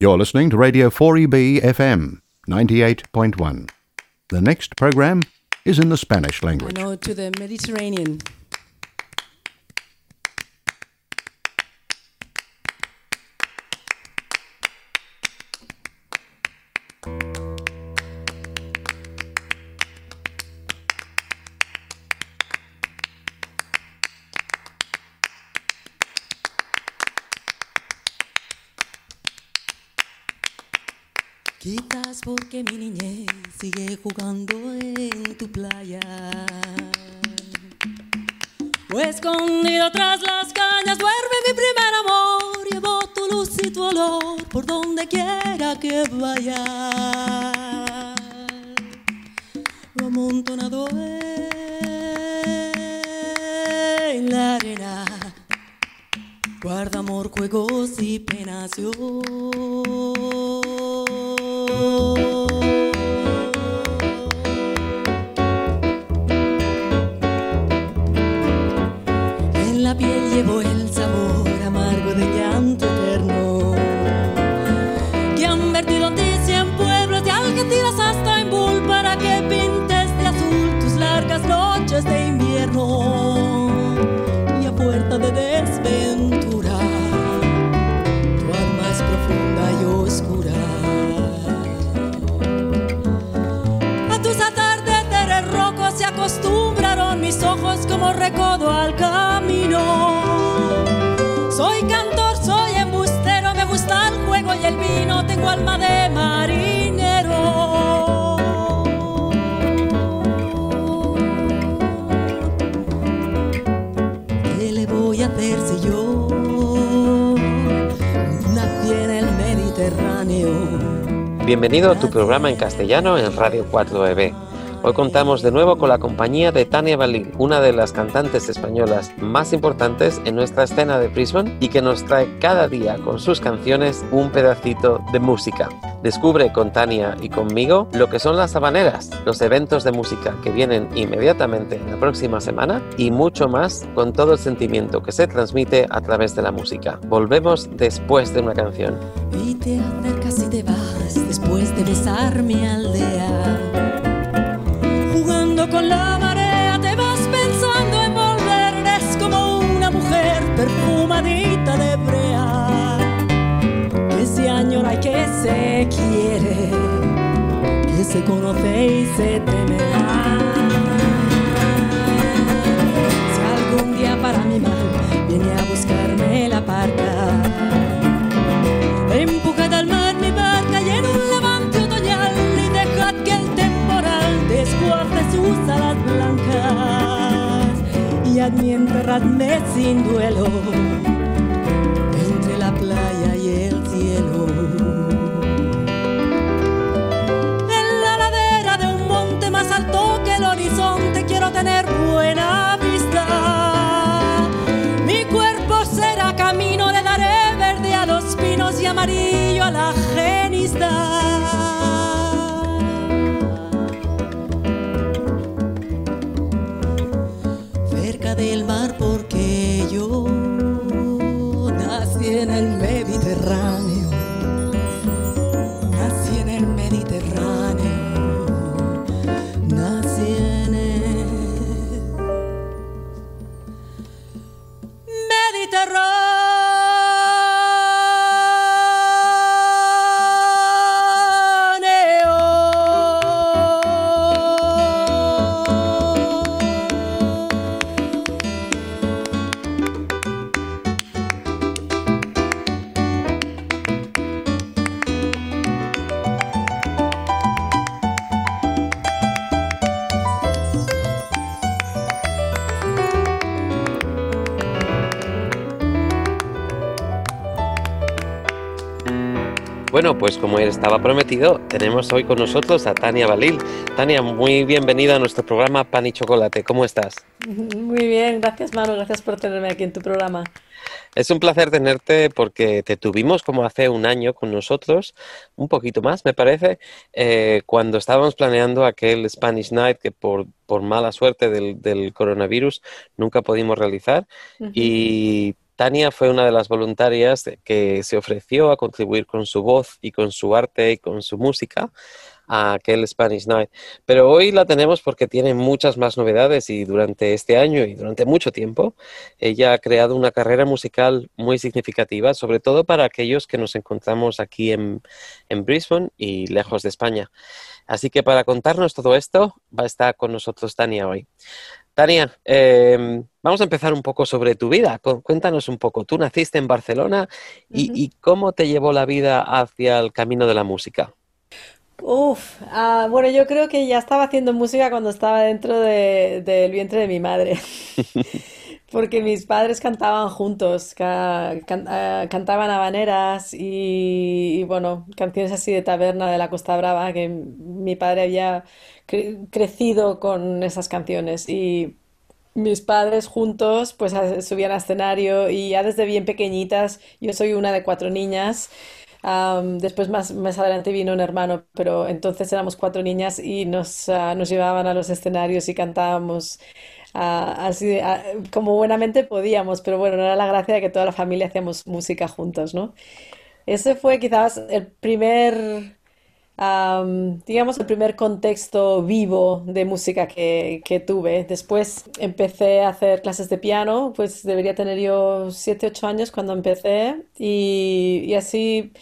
You're listening to Radio 4EB FM 98.1. The next program is in the Spanish language. An ode to the Mediterranean. Porque mi niñez sigue jugando en tu playa. O escondido tras las cañas duerme mi primer amor. Llevo tu luz y tu olor por donde quiera que vaya. Lo amontonado en la arena. Guarda amor, juegos y penas. Como recodo al camino. Soy cantor, soy embustero, me gusta el juego y el vino, tengo alma de marinero. ¿Qué le voy a hacer si yo nací en el Mediterráneo? Bienvenido a tu programa en castellano en Radio 4EB. Hoy contamos de nuevo con la compañía de Tania Balín, una de las cantantes españolas más importantes en nuestra escena de Brisbane y que nos trae cada día con sus canciones un pedacito de música. Descubre con Tania y conmigo lo que son las habaneras, los eventos de música que vienen inmediatamente en la próxima semana y mucho más con todo el sentimiento que se transmite a través de la música. Volvemos después de una canción. Y te acercas y te vas después de besar mi aldea. Que se conoce y se teme. Si algún día para mi mal viene a buscarme la parca. Empujad al mar mi barca y en un levante otoñal y dejad que el temporal desguace sus alas blancas y a mí enterradme sin duelo entre la playa y el cielo. Amarillo a la genista. Bueno, pues como estaba prometido, tenemos hoy con nosotros a Tania Balil. Tania, muy bienvenida a nuestro programa Pan y Chocolate. ¿Cómo estás? Muy bien, gracias Manu, gracias por tenerme aquí en tu programa. Es un placer tenerte porque te tuvimos como hace un año con nosotros, un poquito más me parece, eh, cuando estábamos planeando aquel Spanish Night que por, por mala suerte del, del coronavirus nunca pudimos realizar y Tania fue una de las voluntarias que se ofreció a contribuir con su voz y con su arte y con su música a aquel Spanish Night. Pero hoy la tenemos porque tiene muchas más novedades y durante este año y durante mucho tiempo ella ha creado una carrera musical muy significativa, sobre todo para aquellos que nos encontramos aquí en, Brisbane y lejos de España. Así que para contarnos todo esto va a estar con nosotros Tania hoy. Tania, eh, vamos a empezar un poco sobre tu vida. Cuéntanos un poco. Tú naciste en Barcelona y, y cómo te llevó la vida hacia el camino de la música. Uf, ah, bueno, yo creo que ya estaba haciendo música cuando estaba dentro de- del vientre de mi madre, porque mis padres cantaban juntos, ca- can- ah, cantaban habaneras y, bueno, canciones así de taberna de la Costa Brava, que mi padre había cre- crecido con esas canciones y mis padres juntos pues a- subían al escenario y ya desde bien pequeñitas, yo soy una de cuatro niñas. Después más, más adelante vino un hermano, pero entonces éramos cuatro niñas y nos, ah, nos llevaban a los escenarios y cantábamos así como buenamente podíamos, pero bueno, no era la gracia de que toda la familia hacíamos música juntos, ¿no? Ese fue quizás el primer, am, digamos, el primer contexto vivo de música que, que tuve. Después empecé a hacer clases de piano, pues debería tener yo 7 8 años cuando empecé y, y así,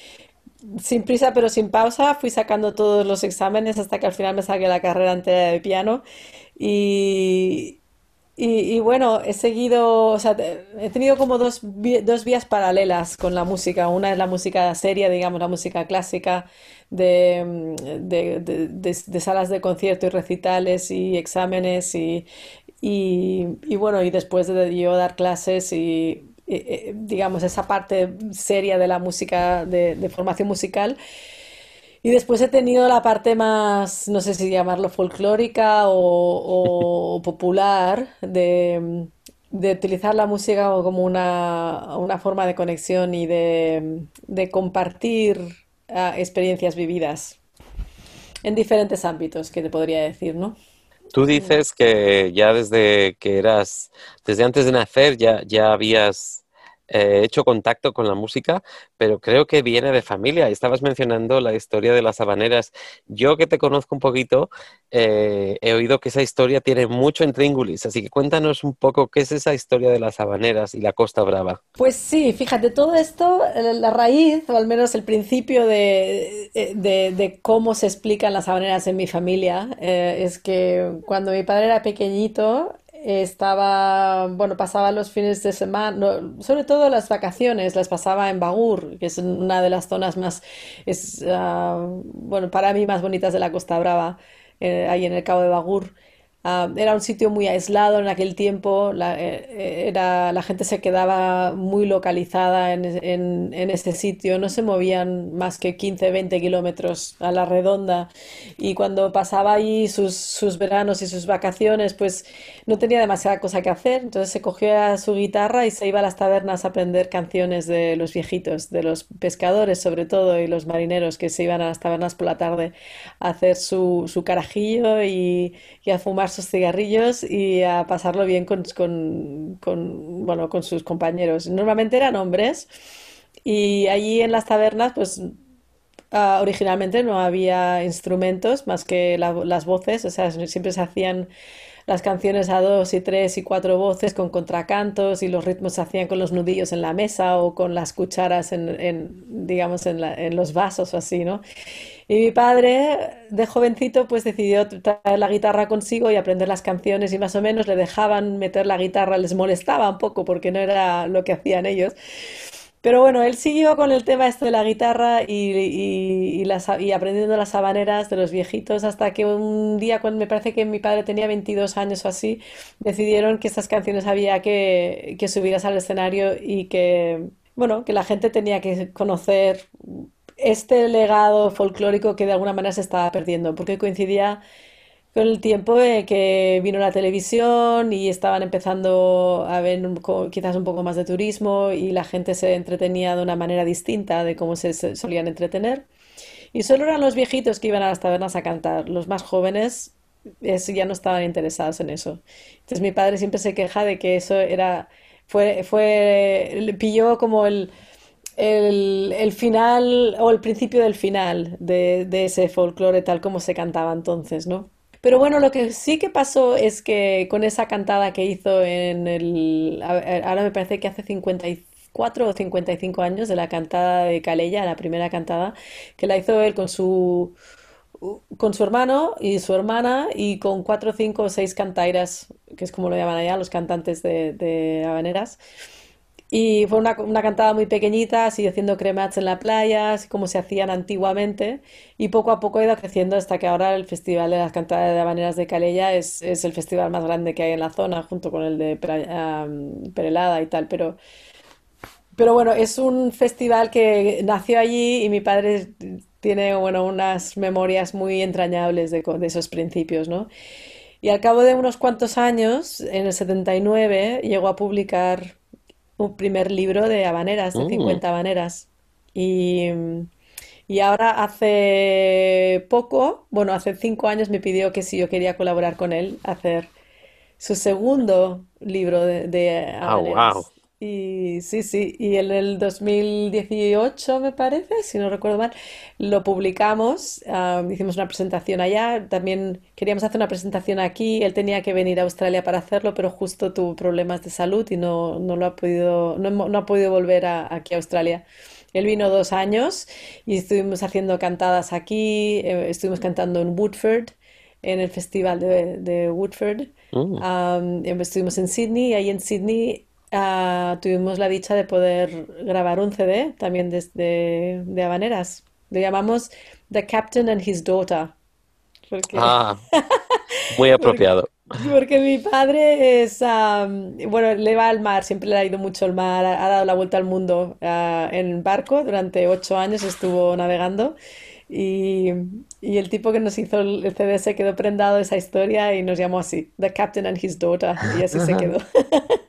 sin prisa pero sin pausa, fui sacando todos los exámenes hasta que al final me saqué la carrera entera de piano. Y, y, y bueno, he seguido, o sea, he tenido como dos, dos vías paralelas con la música. Una es la música seria, digamos, la música clásica de, mm, de, de- de- de salas de concierto y recitales y exámenes y, y, y bueno, y después de yo dar clases y, eh, eh, digamos, esa parte seria de la música, de formación musical. Y después he tenido la parte más, no sé si llamarlo folclórica o, popular, de, de utilizar la música como una, una forma de conexión y de, de compartir ah, experiencias vividas en diferentes ámbitos, que te podría decir, ¿no? Tú dices que ya desde que eras, desde antes de nacer ya, ya habías eh, hecho contacto con la música, pero creo que viene de familia. Estabas mencionando la historia de las habaneras. Yo que te conozco un poquito, eh, he oído que esa historia tiene mucho intríngulis, así que cuéntanos un poco qué es esa historia de las habaneras y la Costa Brava. Pues sí, fíjate, todo esto, la raíz, o al menos el principio de, eh, de- cómo se explican las habaneras en mi familia, eh, es que cuando mi padre era pequeñito, estaba, bueno, pasaba los fines de semana, sobre todo las vacaciones, las pasaba en Bagur, que es una de las zonas más, es, ah, bueno, para mí más bonitas de la Costa Brava, eh, ahí en el Cabo de Bagur. Ah, era un sitio muy aislado en aquel tiempo, la, eh, eh, era, la gente se quedaba muy localizada en, en, en sitio, no se movían más que 15, 20 kilómetros a la redonda. Y cuando pasaba allí sus, sus veranos y sus vacaciones, pues no tenía demasiada cosa que hacer, entonces se cogía su guitarra y se iba a las tabernas a aprender canciones de los viejitos, de los pescadores sobre todo y los marineros que se iban a las tabernas por la tarde a hacer su, su carajillo y, y a fumar sus cigarrillos y a pasarlo bien con, bueno, con sus compañeros. Normalmente eran hombres y allí en las tabernas, pues ah, originalmente no había instrumentos más que la- las voces, o sea, siempre se hacían las canciones a dos y tres y cuatro voces con contracantos y los ritmos se hacían con los nudillos en la mesa o con las cucharas en, digamos, en en los vasos o así, ¿no? Y mi padre, de jovencito, pues decidió traer la guitarra consigo y aprender las canciones y más o menos le dejaban meter la guitarra, les molestaba un poco porque no era lo que hacían ellos. Pero bueno, él siguió con el tema esto de la guitarra y, aprendiendo las habaneras de los viejitos hasta que un día, cuando me parece que mi padre tenía 22 años o así, decidieron que estas canciones había que, que subirlas al escenario y que, bueno, que la gente tenía que conocer este legado folclórico que de alguna manera se estaba perdiendo, porque coincidía con el tiempo eh, que vino la televisión y estaban empezando a ver quizás un poco más de turismo y la gente se entretenía de una manera distinta de cómo se, solían entretener. Y solo eran los viejitos que iban a las tabernas a cantar. Los más jóvenes es- ya no estaban interesados en eso. Entonces mi padre siempre se queja de que eso era Fue, fue, pilló como el, el, final o el principio del final de, de ese folclore tal como se cantaba entonces, ¿no? Pero bueno, lo que sí que pasó es que con esa cantada que hizo en el... Ahora me parece que hace 54 o 55 años de la cantada de Calella, la primera cantada, que la hizo él con su, con su hermano y su hermana y con cuatro, cinco o seis cantairas, que es como lo llaman allá, los cantantes de, de habaneras. Y fue una, una cantada muy pequeñita, así haciendo cremats en la playa, como se hacían antiguamente. Y poco a poco ha ido creciendo hasta que ahora el Festival de las Cantadas de Habaneras de Calella es, es el festival más grande que hay en la zona, junto con el de Perelada y tal. Pero, pero bueno, es un festival que nació allí y mi padre tiene, bueno, unas memorias muy entrañables de esos principios, ¿no? Y al cabo de unos cuantos años, en el 79, llegó a publicar un primer libro de habaneras, de Mm, 50 habaneras. Y, y ahora hace poco, bueno, hace cinco años me pidió que si yo quería colaborar con él, hacer su segundo libro de, de Ah, wow. Y sí, sí, y en el 2018 me parece, si no recuerdo mal, lo publicamos, ah, hicimos una presentación allá, también queríamos hacer una presentación aquí, él tenía que venir a Australia para hacerlo, pero justo tuvo problemas de salud y no, no lo ha podido, no, hemo- no ha podido volver a- aquí a Australia. Él vino dos años y estuvimos haciendo cantadas aquí, eh, estuvimos cantando en Woodford, en el festival de, de Woodford. Mm. Am, estuvimos en Sydney y ahí en Sydney ah, tuvimos la dicha de poder grabar un CD también desde de habaneras. Lo llamamos The Captain and His Daughter, porque Ah, muy Porque, apropiado. porque mi padre es, am, bueno, le va al mar, siempre le ha ido mucho al mar, ha, dado la vuelta al mundo ah, en barco, durante ocho años estuvo navegando y, y el tipo que nos hizo el, el CD se quedó prendado de esa historia y nos llamó así, The Captain and His Daughter, y así se quedó.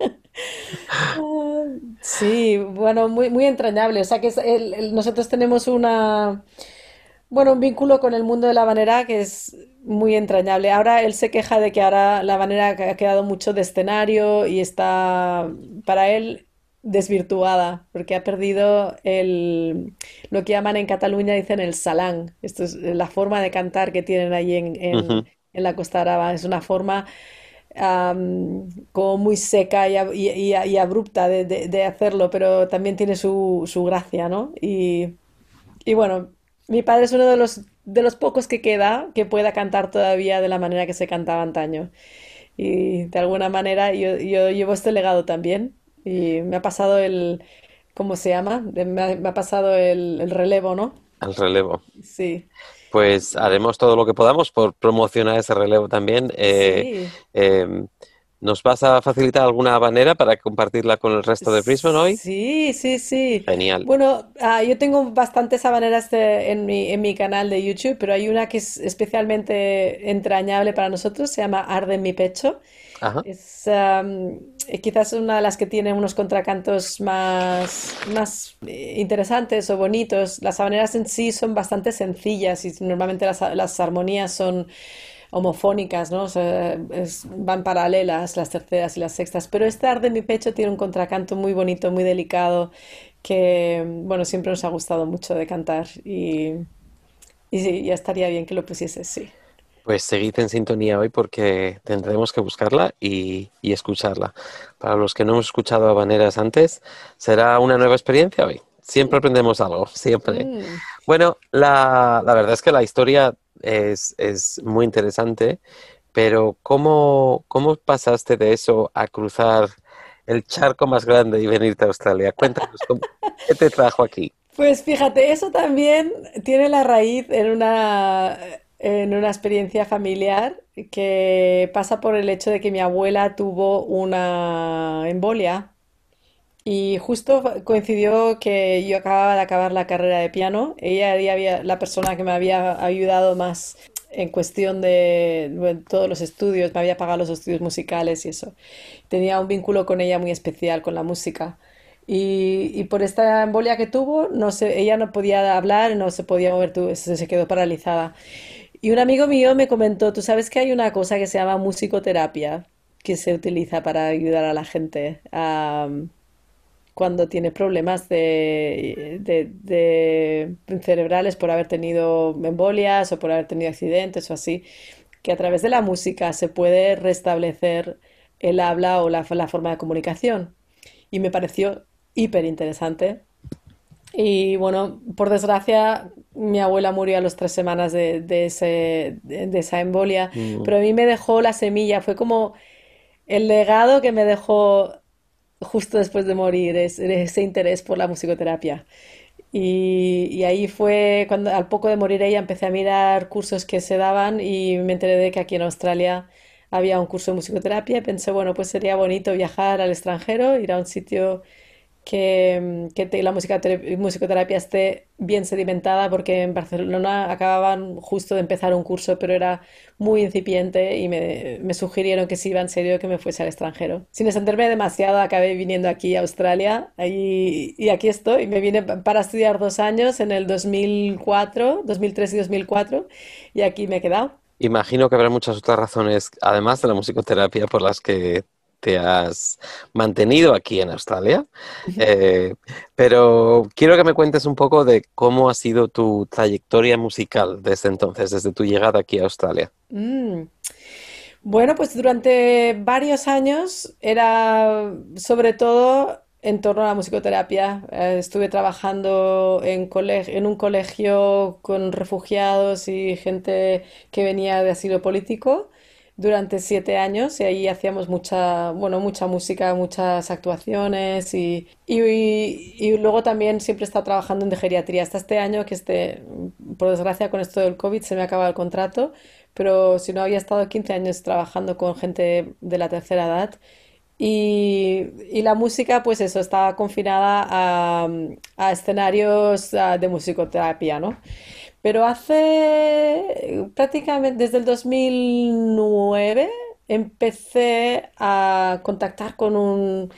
Sí, bueno, muy, muy entrañable, o sea que es el- el- nosotros tenemos una... Bueno, un vínculo con el mundo de la habanera que es muy entrañable. Ahora él se queja de que ahora la habanera ha quedado mucho de escenario y está, para él, desvirtuada, porque ha perdido el, lo que llaman en Cataluña, dicen el salán. Esto es la forma de cantar que tienen allí en, en, Ujú. en la Costa Brava. Es una forma como muy seca y, ab- y- y- y abrupta de, de- de hacerlo, pero también tiene su, su gracia, ¿no? Y, y bueno, mi padre es uno de los, de los pocos que queda que pueda cantar todavía de la manera que se cantaba antaño. Y de alguna manera yo, yo llevo este legado también. Y me ha pasado el, ¿cómo se llama? Me ha, me ha pasado el, el relevo, ¿no? Al relevo. Sí, Pues haremos todo lo que podamos por promocionar ese relevo también. Eh, sí, eh, ¿nos vas a facilitar alguna habanera para compartirla con el resto de Brisbane hoy? sí, sí, sí. Genial. Bueno, ah, yo tengo bastantes habaneras de- en mi, en mi canal de YouTube, pero hay una que es especialmente entrañable para nosotros, se llama Arde en mi pecho. Es eh, quizás una de las que tiene unos contracantos más, más eh, interesantes o bonitos. Las habaneras en sí son bastante sencillas y normalmente las, las armonías son homofónicas, ¿no? Van paralelas las terceras y las sextas. Pero este Arde en mi pecho tiene un contracanto muy bonito, muy delicado, que, bueno, siempre nos ha gustado mucho de cantar y, y ya estaría bien que lo pusieses, sí. Pues seguid en sintonía hoy porque tendremos que buscarla y, y escucharla. Para los que no hemos escuchado habaneras antes, será una nueva experiencia hoy. Siempre aprendemos algo, siempre. Mm, Bueno, la, la verdad es que la historia es, es muy interesante, pero ¿cómo, cómo pasaste de eso a cruzar el charco más grande y venirte a Australia? Cuéntanos, ¿cómo- ¿qué te trajo aquí? Pues fíjate, eso también tiene la raíz en una, en una experiencia familiar que pasa por el hecho de que mi abuela tuvo una embolia y justo coincidió que yo acababa de acabar la carrera de piano. Ella ya había la persona que me había ayudado más en cuestión de bueno, todos los estudios, me había pagado los estudios musicales y eso. Tenía un vínculo con ella muy especial, con la música. Y, y por esta embolia que tuvo, no se, ella no podía hablar, no se podía mover, se quedó paralizada. Y un amigo mío me comentó, tú sabes que hay una cosa que se llama musicoterapia, que se utiliza para ayudar a la gente a, cuando tiene problemas de cerebrales por haber tenido embolias o por haber tenido accidentes o así, que a través de la música se puede restablecer el habla o la, la forma de comunicación. Y me pareció hiper interesante. Y bueno, por desgracia, mi abuela murió a las tres semanas de, de ese, de, de esa embolia, Mm. pero a mí me dejó la semilla, fue como el legado que me dejó justo después de morir, es, ese interés por la musicoterapia. Y, y ahí fue cuando al poco de morir ella empecé a mirar cursos que se daban y me enteré de que aquí en Australia había un curso de musicoterapia y pensé, bueno, pues sería bonito viajar al extranjero, ir a un sitio que, que te- la musicoterapia esté bien sedimentada porque en Barcelona acababan justo de empezar un curso, pero era muy incipiente y me, me sugirieron que si iba en serio que me fuese al extranjero. Sin extenderme demasiado, acabé viniendo aquí a Australia y, y aquí estoy. Me vine pa- para estudiar dos años en el 2004, 2003 y 2004 y aquí me he quedado. Imagino que habrá muchas otras razones, además de la musicoterapia, por las que te has mantenido aquí en Australia. Eh, pero quiero que me cuentes un poco de cómo ha sido tu trayectoria musical desde entonces, desde tu llegada aquí a Australia. Mm. Bueno, pues durante varios años era sobre todo en torno a la musicoterapia. Eh, estuve trabajando en en un colegio con refugiados y gente que venía de asilo político durante siete años y ahí hacíamos mucha, bueno, mucha música, muchas actuaciones y, y, y luego también siempre he estado trabajando en de geriatría. Hasta este año que este, por desgracia con esto del COVID se me acaba el contrato pero si no había estado 15 años trabajando con gente de la tercera edad y, y la música, pues eso, estaba confinada a, a escenarios de musicoterapia, ¿no? Pero hace prácticamente desde el 2009 empecé a contactar con un,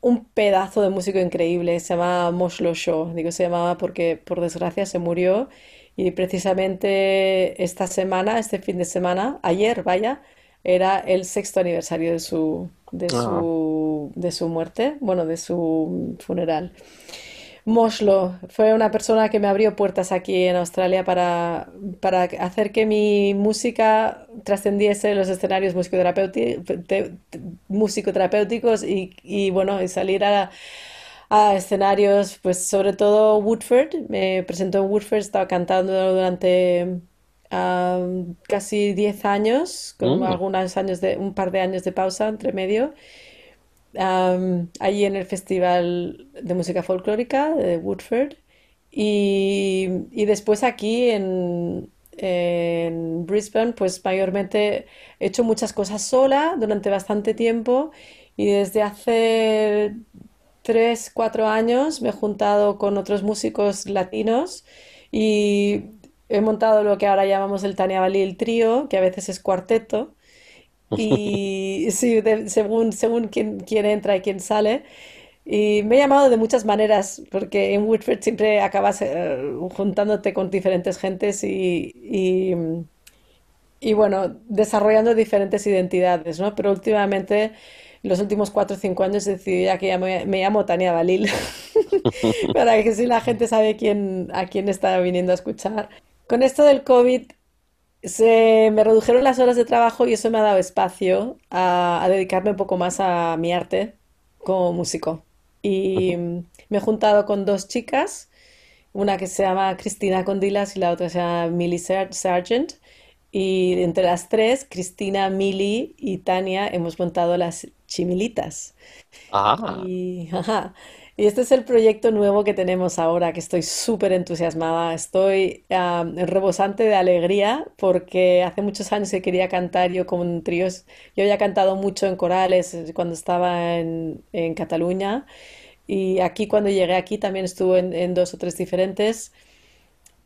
un pedazo de músico increíble, se llama Moslo Shaw, digo se llamaba porque por desgracia se murió. Y precisamente esta semana, este fin de semana, ayer, vaya, era el sexto aniversario de su, de Ah, su, de su muerte, bueno, de su funeral. Moslo fue una persona que me abrió puertas aquí en Australia para, para hacer que mi música trascendiese los escenarios musicoterapéuticos y, y, bueno, y salir a, a escenarios, pues sobre todo Woodford. Me presentó en Woodford, estaba cantando durante casi 10 años, con mm, algunos años de, un par de años de pausa entre medio allí en el Festival de Música Folclórica de Woodford y, y después aquí en, Brisbane, pues mayormente he hecho muchas cosas sola durante bastante tiempo y desde hace tres, cuatro años me he juntado con otros músicos latinos y he montado lo que ahora llamamos el Tania Balil Trío, que a veces es cuarteto. Y sí, de- según, según quién, quién entra y quién sale. Y me he llamado de muchas maneras, porque en Woodford siempre acabas eh, juntándote con diferentes gentes y, y, y, bueno, desarrollando diferentes identidades, ¿no? Pero últimamente, los últimos cuatro o cinco años, he decidido ya que ya me, me llamo Tania Balil, para que si la gente sabe quién, a quién está viniendo a escuchar. Con esto del COVID, se me redujeron las horas de trabajo y eso me ha dado espacio a, a dedicarme un poco más a mi arte como músico. Y mm, me he juntado con dos chicas, una que se llama Cristina Condilas y la otra se llama Millie Sar- Sargent. Y entre las tres, Cristina, Millie y Tania, hemos montado las Chimilitas. Ah, Y, ajá, y este es el proyecto nuevo que tenemos ahora, que estoy súper entusiasmada. Estoy rebosante de alegría porque hace muchos años que quería cantar yo con tríos. Yo había cantado mucho en corales eh, cuando estaba en, en Cataluña y aquí cuando llegué aquí también estuve en, en dos o tres diferentes,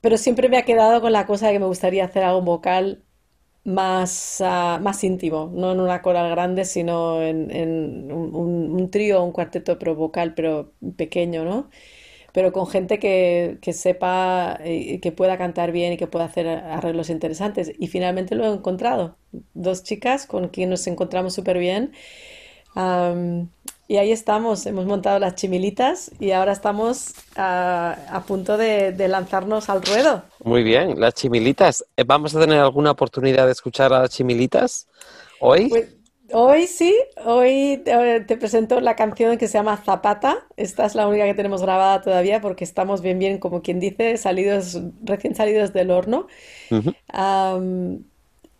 pero siempre me ha quedado con la cosa de que me gustaría hacer algo vocal más, ah, más íntimo, no en una coral grande, sino en, en un, trío un cuarteto pero vocal, pero pequeño, ¿no? pero con gente que, que sepa y que pueda cantar bien y que pueda hacer arreglos interesantes. Y finalmente lo he encontrado. Dos chicas con quien nos encontramos súper bien. Y ahí estamos, hemos montado las chimilitas y ahora estamos a punto de, de lanzarnos al ruedo. Muy bien, las chimilitas. Eh, ¿Vamos a tener alguna oportunidad de escuchar a las chimilitas hoy? Pues hoy sí, hoy te, te presento la canción que se llama Zapata. Esta es la única que tenemos grabada todavía porque estamos bien, bien, como quien dice, salidos, recién salidos del horno. Am,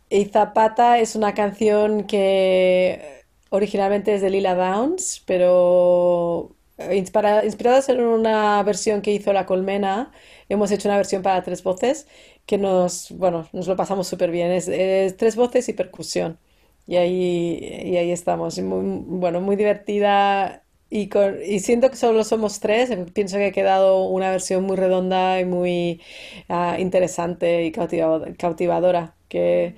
y Zapata es una canción que originalmente es de Lila Downs, pero eh, inspira- inspiradas en una versión que hizo La Colmena, hemos hecho una versión para tres voces que nos, bueno, nos lo pasamos súper bien. Es, es tres voces y percusión. Y ahí, y ahí estamos. Muy, bueno, muy divertida. Y, con- y siento que solo somos tres. Pienso que ha quedado una versión muy redonda y muy ah, interesante y cautiva- cautivadora. Que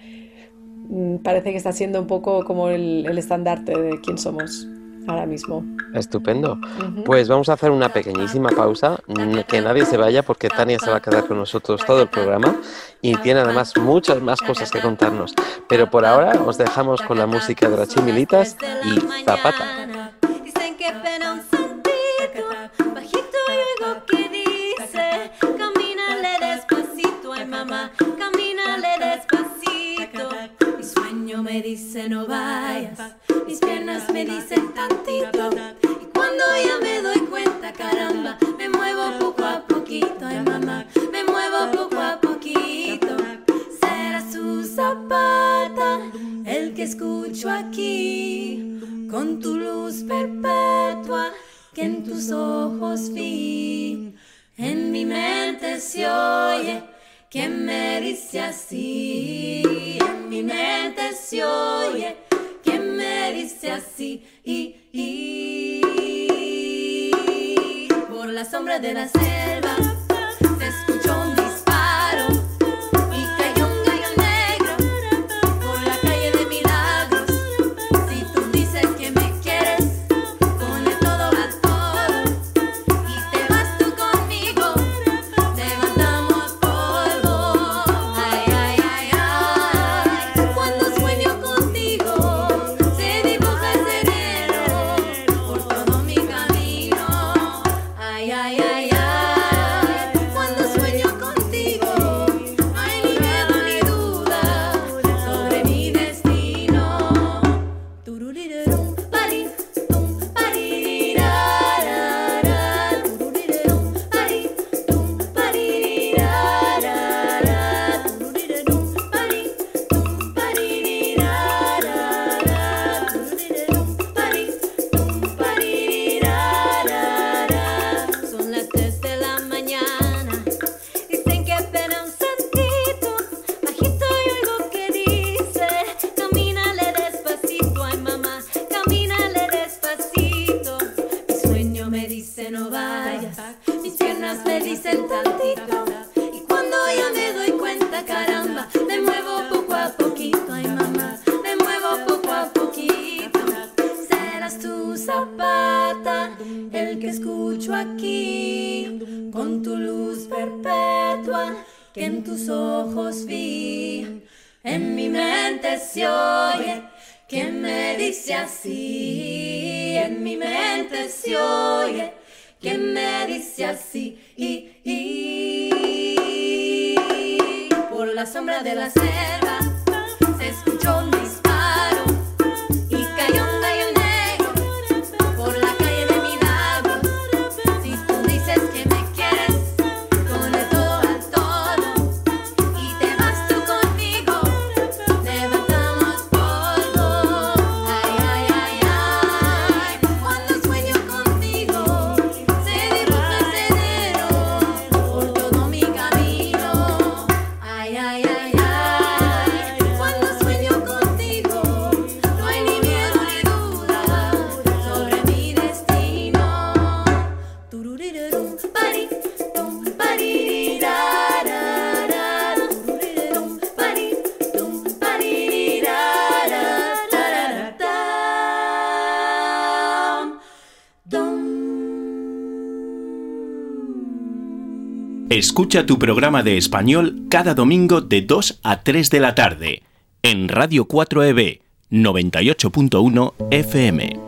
parece que está siendo un poco como el, el estandarte de quién somos ahora mismo. Estupendo. Pues vamos a hacer una pequeñísima pausa, mm, que nadie se vaya porque Tania se va a quedar con nosotros todo el programa y tiene además muchas más cosas que contarnos. Pero por ahora os dejamos con la música de las chimilitas y Zapata. Me dice no vayas, mis piernas me dicen tantito. Y cuando ya me doy cuenta, caramba, me muevo poco a poquito, ay mamá, me muevo poco a poquito. Será su zapata el que escucho aquí, con tu luz perpetua que en tus ojos vi. En mi mente se oye que me dice así, en mi mente se oye. Que me dice así. Y, y, por la sombra de la selva Escucha tu programa de español cada domingo de 2 a 3 de la tarde en Radio 4EB 98.1 FM.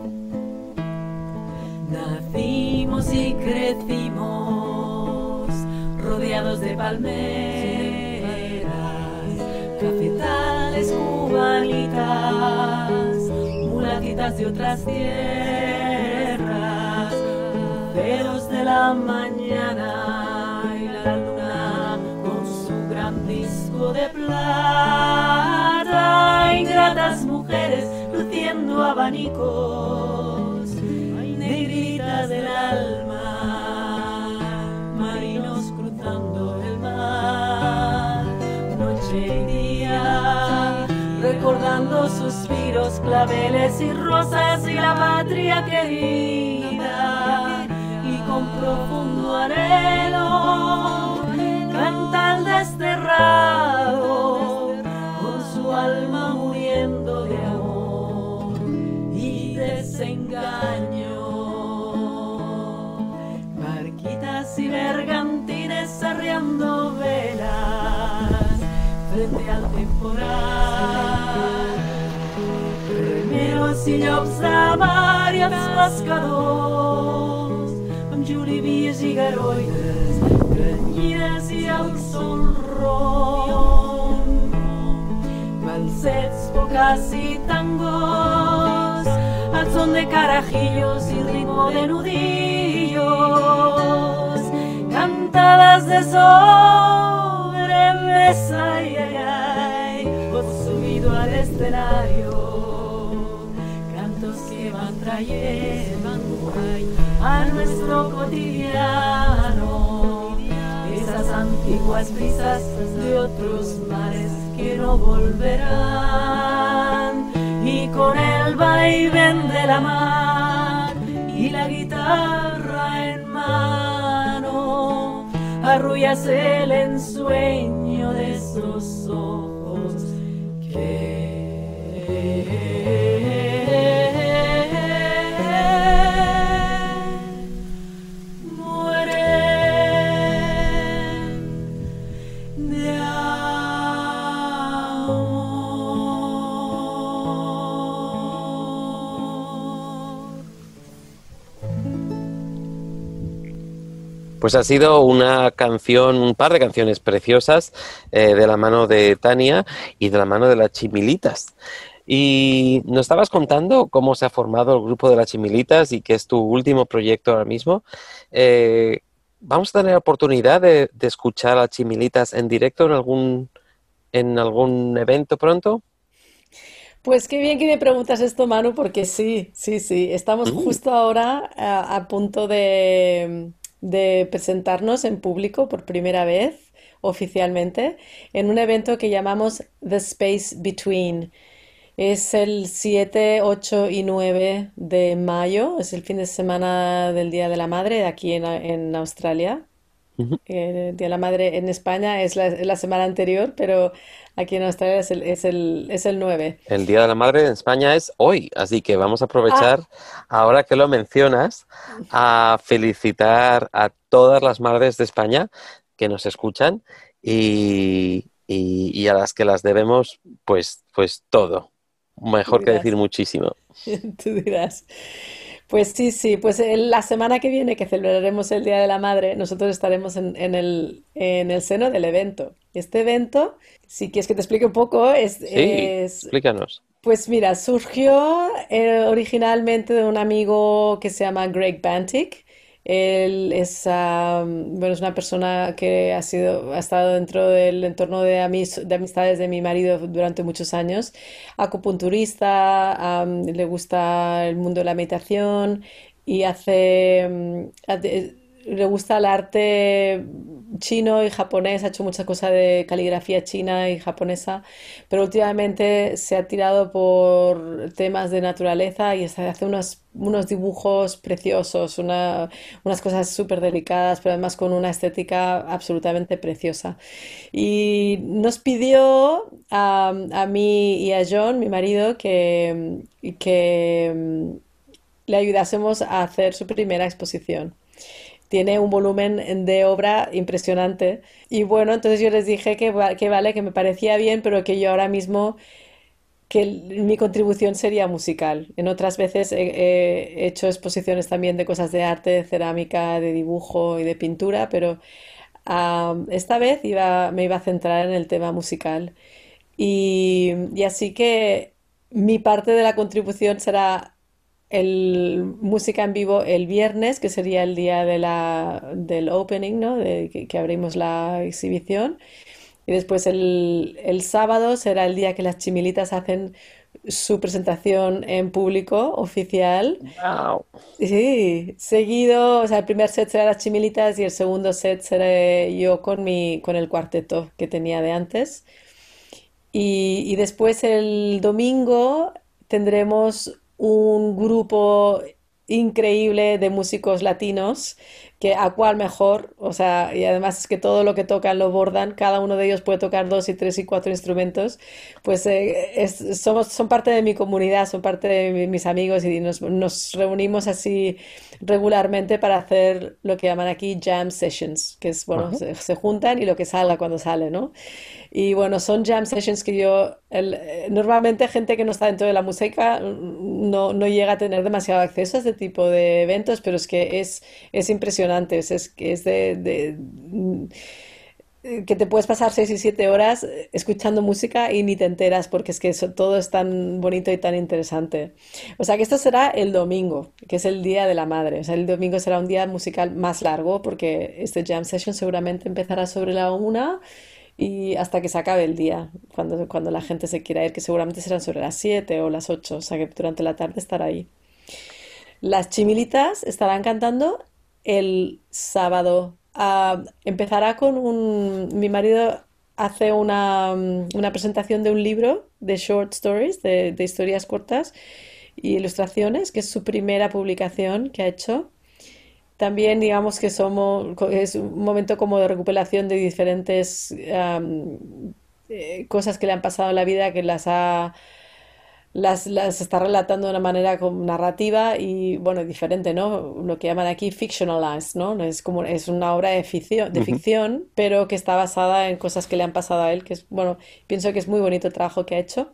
Nacimos y crecimos rodeados de palmeras, cafetales cubanitas, mulatitas de otras tierras, ceros de la mañana la luna con su gran disco de plata, ingratas mujeres luciendo abanicos, negritas del alma, marinos cruzando el mar, noche y día, recordando suspiros, claveles y rosas y la patria querida, con profundo anhelo canta el desterrado con su alma muriendo de amor y desengaño. Barquitas y bergantines arriando velas frente al temporal. Remeros i llops de els pescadors, amb julibies i garoides, canyires i el sol ron. Balsets, bocas y tangos, al son de carajillos y ritmo de nudillos, cantadas de sobremesa, ay, ay, ay, subido al escenario, cantos que van trayendo a nuestro cotidiano. Esas antiguas brisas de otros mares que no volverán. Y con el vaivén de la mar y la guitarra en mano arrullas el ensueño de esos ojos Pues ha sido una canción, un par de canciones preciosas eh, de la mano de Tania y de la mano de las Chimilitas. Y nos estabas contando cómo se ha formado el grupo de las Chimilitas y que es tu último proyecto ahora mismo. Eh, ¿Vamos a tener oportunidad de, de escuchar a las Chimilitas en directo en algún, en algún evento pronto? Pues qué bien que me preguntas esto, Manu, porque sí, sí, sí. Estamos justo ahora a, a punto de, de presentarnos en público por primera vez, oficialmente, en un evento que llamamos The Space Between. Es el 7, 8 y 9 de mayo, es el fin de semana del Día de la Madre aquí en, en Australia. El Día de la Madre en España es la, la semana anterior, pero aquí en Australia es el, es el, es el 9. El Día de la Madre en España es hoy, así que vamos a Ah, aprovechar, ahora que lo mencionas, a felicitar a todas las madres de España que nos escuchan y, y- y a las que las debemos, pues, pues todo. Mejor que decir muchísimo. Tú dirás. Pues sí, sí, pues el- la semana que viene que celebraremos el Día de la Madre, nosotros estaremos en, en el, en el seno del evento. Este evento, si quieres que te explique un poco, es, Sí, es explícanos. pues mira, surgió eh, originalmente de un amigo que se llama Greg Bantic. Él es, am, bueno, es una persona que ha sido, ha estado dentro del entorno de, amis- de amistades de mi marido durante muchos años. Acupunturista, am, le gusta el mundo de la meditación y hace- le gusta el arte chino y japonés, ha hecho muchas cosas de caligrafía china y japonesa, pero últimamente se ha tirado por temas de naturaleza y hace unos, unos dibujos preciosos, una- unas cosas súper delicadas, pero además con una estética absolutamente preciosa. Y nos pidió a, mí y a John, mi marido, que, le ayudásemos a hacer su primera exposición. Tiene un volumen de obra impresionante. Y bueno, entonces yo les dije que, vale, que me parecía bien, pero que yo ahora mismo que mi contribución sería musical. En otras veces he, hecho exposiciones también de cosas de arte, de cerámica, de dibujo y de pintura, pero esta vez iba, me iba a centrar en el tema musical. Y así que mi parte de la contribución será el música en vivo el viernes, que sería el día de la, del opening, ¿no? De, que, abrimos la exhibición. Y después el, el, sábado será el día que las chimilitas hacen su presentación en público oficial. Wow. Sí, seguido, o sea, el primer set será las chimilitas y el segundo set seré yo con mi, con el cuarteto que tenía de antes. Y, y después el domingo tendremos un grupo increíble de músicos latinos que a cuál mejor, o sea, y además es que todo lo que tocan lo bordan, cada uno de ellos puede tocar dos y tres y cuatro instrumentos, pues eh, somos, son parte de mi comunidad, son parte de mis amigos y nos, nos, reunimos así regularmente para hacer lo que llaman aquí jam sessions, que es, bueno, se, se, juntan y lo que salga cuando sale, ¿no? Y bueno, son jam sessions que yo, el, normalmente gente que no está dentro de la música no, no, llega a tener demasiado acceso a este tipo de eventos, pero es que es, es impresionante, es, es, de, de que te puedes pasar seis y siete horas escuchando música y ni te enteras porque es que todo es tan bonito y tan interesante. O sea que esto será el domingo, que es el Día de la Madre. O sea, el domingo será un día musical más largo porque este jam session seguramente empezará sobre la una y hasta que se acabe el día, cuando, cuando la gente se quiera ir, que seguramente serán sobre las 7 o las 8, o sea que durante la tarde estará ahí. Las chimilitas estarán cantando el sábado. Ah, empezará con un... Mi marido hace una, una, presentación de un libro de short stories, de, de historias cortas y ilustraciones, que es su primera publicación que ha hecho. También digamos que somos, es un momento como de recuperación de diferentes eh, cosas que le han pasado en la vida, que las ha, las, las está relatando de una manera narrativa y, bueno, diferente, ¿no? Lo que llaman aquí fictionalized, ¿no? Es como, es una obra de ficción, de ficción, pero que está basada en cosas que le han pasado a él, que es, bueno, pienso que es muy bonito el trabajo que ha hecho.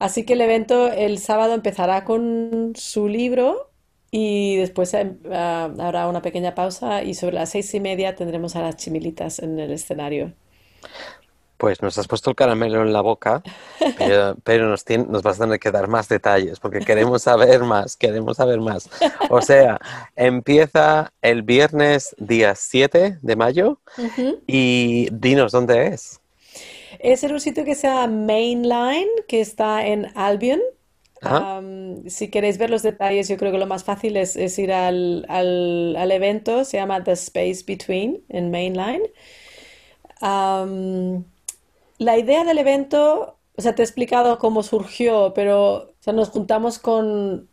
Así que el evento el sábado empezará con su libro y después eh, ah, habrá una pequeña pausa y sobre las seis y media tendremos a las chimilitas en el escenario. Pues nos has puesto el caramelo en la boca, pero, nos, nos vas a tener que dar más detalles porque queremos saber más, queremos saber más. O sea, empieza el viernes día 7 de mayo y dinos dónde es. Es en un sitio que se llama Mainline, que está en Albion, si queréis ver los detalles, yo creo que lo más fácil es, ir al, evento, se llama The Space Between en Mainline. la idea del evento, o sea, te he explicado cómo surgió, pero nos juntamos con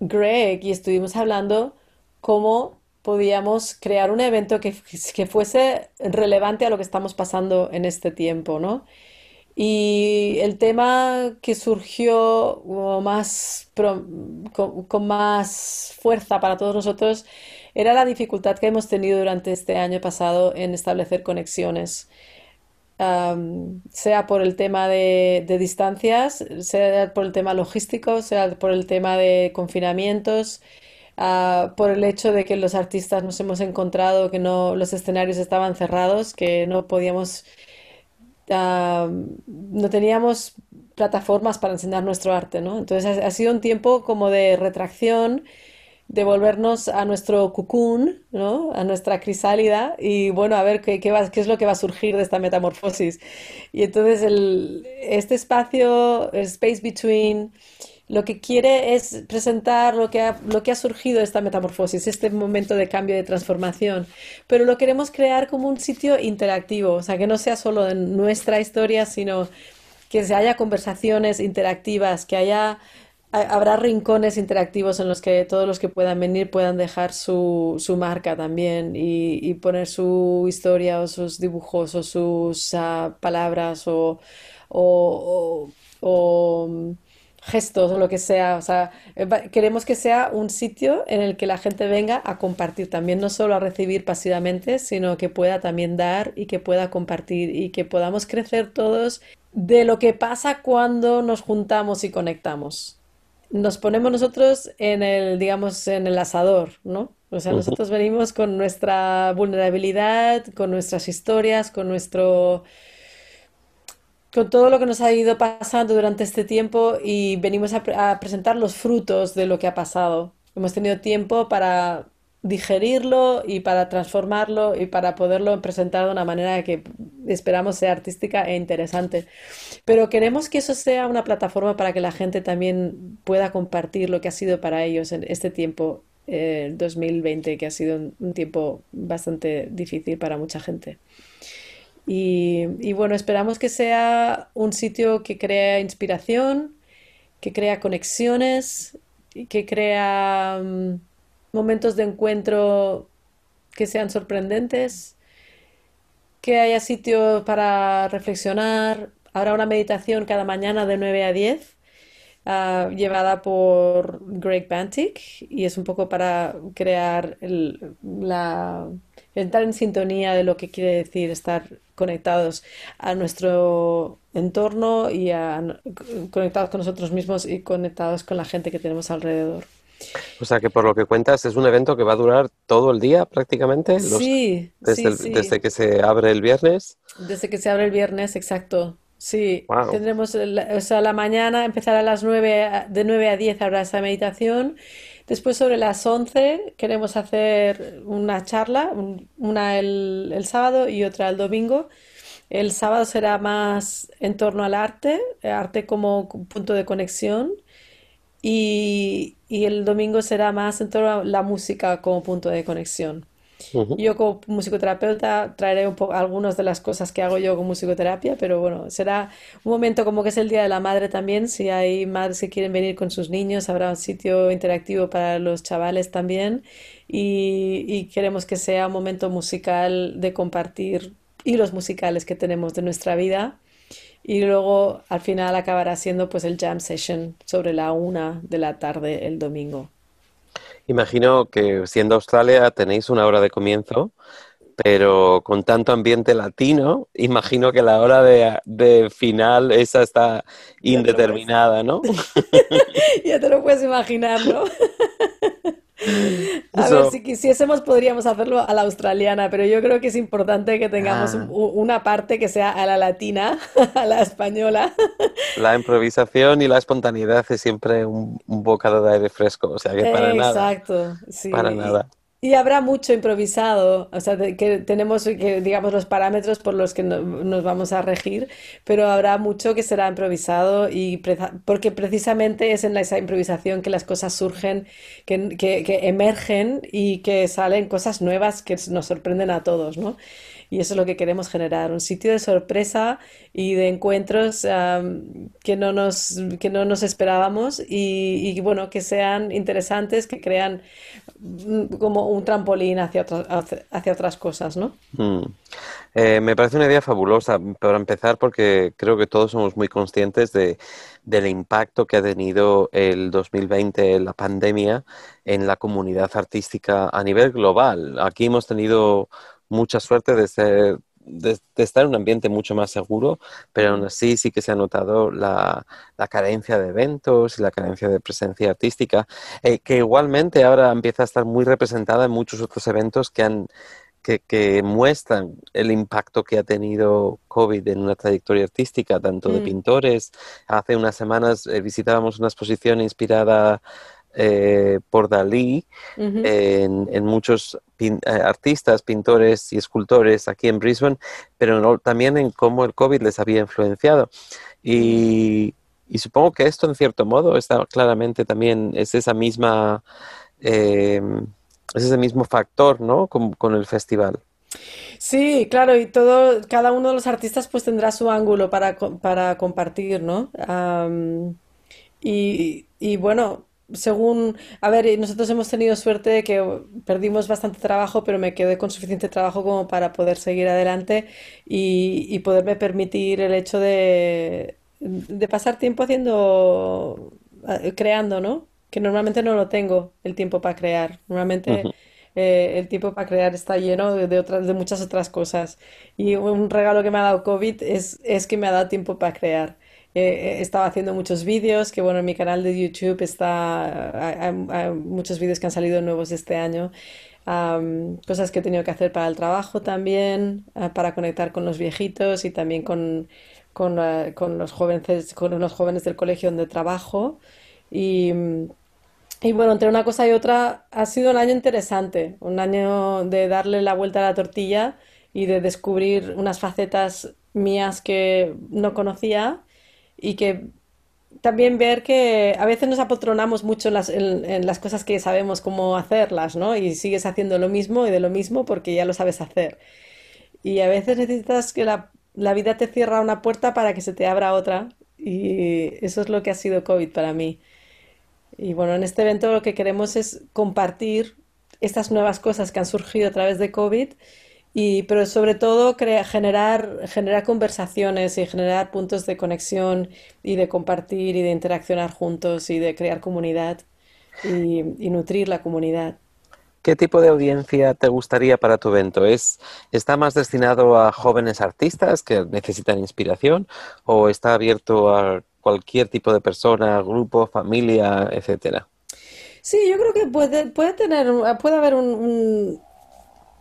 Greg y estuvimos hablando cómo podíamos crear un evento que, que fuese relevante a lo que estamos pasando en este tiempo, ¿no? Y el tema que surgió más, con, más fuerza para todos nosotros era la dificultad que hemos tenido durante este año pasado en establecer conexiones. sea por el tema de, distancias, sea por el tema logístico, sea por el tema de confinamientos, ah, por el hecho de que los artistas nos hemos encontrado que no, los escenarios estaban cerrados, que no podíamos no teníamos plataformas para enseñar nuestro arte, ¿no? Entonces ha, sido un tiempo como de retracción, de volvernos a nuestro cocoon, ¿no? A nuestra crisálida y bueno, a ver qué, es lo que va a surgir de esta metamorfosis. Y entonces el, este espacio, el space between, lo que quiere es presentar lo que, ha, lo que ha surgido de esta metamorfosis, este momento de cambio, de transformación, pero lo queremos crear como un sitio interactivo, o sea, que no sea solo de nuestra historia, sino que se haya conversaciones interactivas, que haya habrá rincones interactivos en los que todos los que puedan venir puedan dejar su, su marca también y, poner su historia o sus dibujos o sus ah, palabras o, o gestos o lo que sea. O sea, eh, queremos que sea un sitio en el que la gente venga a compartir también, no solo a recibir pasivamente, sino que pueda también dar y que pueda compartir y que podamos crecer todos de lo que pasa cuando nos juntamos y conectamos. Nos ponemos nosotros en el, digamos, en el asador, ¿no? O sea, nosotros venimos con nuestra vulnerabilidad, con nuestras historias, con nuestro con todo lo que nos ha ido pasando durante este tiempo y venimos a, pre- a presentar los frutos de lo que ha pasado. Hemos tenido tiempo para digerirlo y para transformarlo y para poderlo presentar de una manera que esperamos sea artística e interesante. Pero queremos que eso sea una plataforma para que la gente también pueda compartir lo que ha sido para ellos en este tiempo, eh, 2020, que ha sido un tiempo bastante difícil para mucha gente. Y, y bueno, esperamos que sea un sitio que crea inspiración, que crea conexiones, que crea mm, momentos de encuentro que sean sorprendentes, que haya sitio para reflexionar. Habrá una meditación cada mañana de 9 a 10 ah, llevada por Greg Bantic y es un poco para crear el- la, entrar en sintonía de lo que quiere decir estar conectados a nuestro entorno y a- conectados con nosotros mismos y conectados con la gente que tenemos alrededor. O sea que por lo que cuentas es un evento que va a durar todo el día prácticamente, los, Sí, desde sí, el- sí. desde que se abre el viernes. Desde que se abre el viernes, exacto. Sí, Wow. tendremos, o sea, la mañana empezará a las 9, a- de 9 a 10 habrá esa meditación. Después sobre las 11 queremos hacer una charla, un- una el, el sábado y otra el domingo. El sábado será más en torno al arte, arte como punto de conexión. Y, y el domingo será más en torno a la música como punto de conexión. Yo como musicoterapeuta traeré un poco algunas de las cosas que hago yo con musicoterapia, pero bueno, será un momento como que es el Día de la Madre también. Si hay madres que quieren venir con sus niños, habrá un sitio interactivo para los chavales también. Y, y queremos que sea un momento musical de compartir hilos musicales que tenemos de nuestra vida. Y luego al final acabará siendo pues el jam session sobre la una de la tarde el domingo. Imagino que siendo Australia tenéis una hora de comienzo, pero con tanto ambiente latino, imagino que la hora de, de final esa está indeterminada, ¿no? ya te lo puedes imaginar, ¿no? A ver, si quisiésemos podríamos hacerlo a la australiana, pero yo creo que es importante que tengamos ah, una parte que sea a la latina, a la española. la improvisación y la espontaneidad es siempre un, un bocado de aire fresco, o sea que para nada, Exacto, sí. para nada. Y habrá mucho improvisado, o sea, de- que tenemos que, digamos, los parámetros por los que no- nos vamos a regir, pero habrá mucho que será improvisado y porque precisamente es en esa improvisación que las cosas surgen, que, que, que emergen y que salen cosas nuevas que nos sorprenden a todos, ¿no? Y eso es lo que queremos generar, un sitio de sorpresa y de encuentros que no nos, que no nos esperábamos y, y, bueno, que sean interesantes, que crean como un trampolín hacia hacia, hacia otras cosas, ¿no? Mm. Eh, me parece una idea fabulosa para empezar porque creo que todos somos muy conscientes de, del impacto que ha tenido el 2020, la pandemia, en la comunidad artística a nivel global. Aquí hemos tenido mucha suerte de ser- de, de estar en un ambiente mucho más seguro, pero aún así sí que se ha notado la, la carencia de eventos y la carencia de presencia artística, eh, que igualmente ahora empieza a estar muy representada en muchos otros eventos que han que, que muestran el impacto que ha tenido COVID en una trayectoria artística, tanto de Mm, pintores. Hace unas semanas eh, visitábamos una exposición inspirada eh, por Dalí en, en muchos pin- eh, artistas, pintores y escultores aquí en Brisbane, pero no- también en cómo el COVID les había influenciado. Y, y supongo que esto, en cierto modo, está claramente también, es esa misma, eh, es ese mismo factor, ¿no? Con, con el festival. Sí, claro, y todo, cada uno de los artistas pues tendrá su ángulo para, para compartir, ¿no? Y bueno, según, a ver, nosotros hemos tenido suerte de que perdimos bastante trabajo, pero me quedé con suficiente trabajo como para poder seguir adelante y, y poderme permitir el hecho de, de pasar tiempo haciendo creando, ¿no? Que normalmente no lo tengo el tiempo para crear. Normalmente eh, el tiempo para crear está lleno de, de otras, de muchas otras cosas. Y un regalo que me ha dado COVID es, es que me ha dado tiempo para crear. Eh, he estado haciendo muchos vídeos, que bueno, en mi canal de YouTube está, hay, hay- muchos vídeos que han salido nuevos este año. Am, cosas que he tenido que hacer para el trabajo también, ah, para conectar con los viejitos y también con, con, ah, con los jóvenes, con los jóvenes del colegio donde trabajo. Y, y bueno, entre una cosa y otra ha sido un año interesante, un año de darle la vuelta a la tortilla y de descubrir unas facetas mías que no conocía y que también ver que a veces nos apotronamos mucho en las, en, en las cosas que sabemos cómo hacerlas, ¿no? Y sigues haciendo lo mismo y de lo mismo porque ya lo sabes hacer. Y a veces necesitas que la, la vida te cierra una puerta para que se te abra otra. Y eso es lo que ha sido COVID para mí. Y bueno, en este evento lo que queremos es compartir estas nuevas cosas que han surgido a través de COVID, y, pero sobre todo crea- generar, generar conversaciones y generar puntos de conexión y de compartir y de interaccionar juntos y de crear comunidad y, y nutrir la comunidad. ¿Qué tipo de audiencia te gustaría para tu evento? ¿Es, está más destinado a jóvenes artistas que necesitan inspiración o está abierto a cualquier tipo de persona, grupo, familia, etcétera? Sí, yo creo que puede, puede tener, puede haber un, un-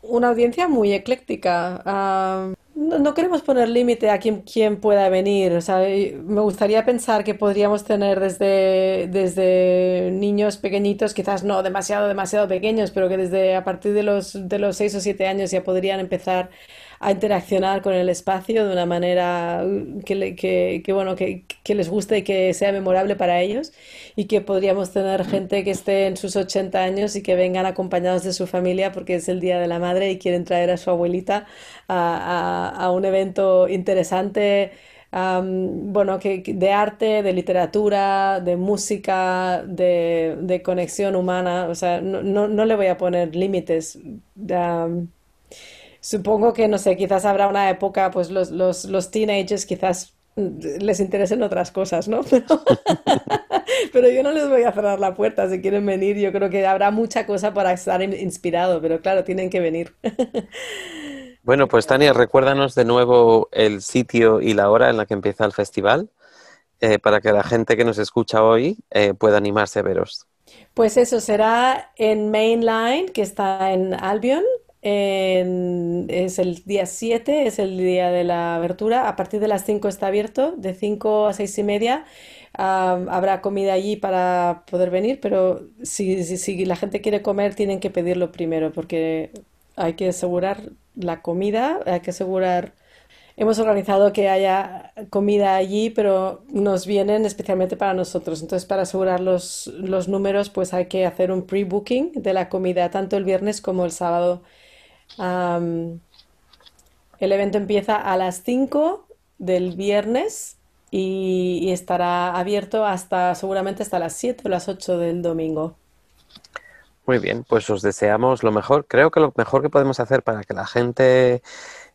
una audiencia muy ecléctica. Ah, no, queremos poner límite a quién, quién pueda venir. O sea, me gustaría pensar que podríamos tener desde, desde niños pequeñitos, quizás no demasiado, demasiado pequeños, pero que desde a partir de los, de los 6 o 7 años ya podrían empezar a interaccionar con el espacio de una manera uh, que, que, bueno, que, que les guste y que sea memorable para ellos y que podríamos tener gente que esté en sus 80 años y que vengan acompañados de su familia porque es el Día de la Madre y quieren traer a su abuelita a, a- un evento interesante, am, bueno, que, de arte, de literatura, de música, de, de conexión humana. O sea, no, no, no le voy a poner límites. Am, Supongo que, no sé, quizás habrá una época, pues los, los, los teenagers quizás les interesen otras cosas, ¿no? Pero, pero yo no les voy a cerrar la puerta. Si quieren venir, yo creo que habrá mucha cosa para estar in- inspirado, pero claro, tienen que venir. Bueno, pues Tania, recuérdanos de nuevo el sitio y la hora en la que empieza el festival eh, para que la gente que nos escucha hoy eh, pueda animarse a veros. Pues eso será en Mainline, que está en Albion. Es el día 7, es el día de la abertura. A partir de las 5 está abierto, de 5 a 6 y media. Habrá comida allí para poder venir, pero si, si, si la gente quiere comer, tienen que pedirlo primero, porque hay que asegurar la comida, hay que asegurar Hemos organizado que haya comida allí, pero nos vienen especialmente para nosotros. Entonces, para asegurar los, los números, pues hay que hacer un pre-booking de la comida, tanto el viernes como el sábado. El evento empieza a las 5 del viernes y, y estará abierto hasta seguramente hasta las 7 o las 8 del domingo. Muy bien, pues os deseamos lo mejor. Creo que lo mejor que podemos hacer para que la gente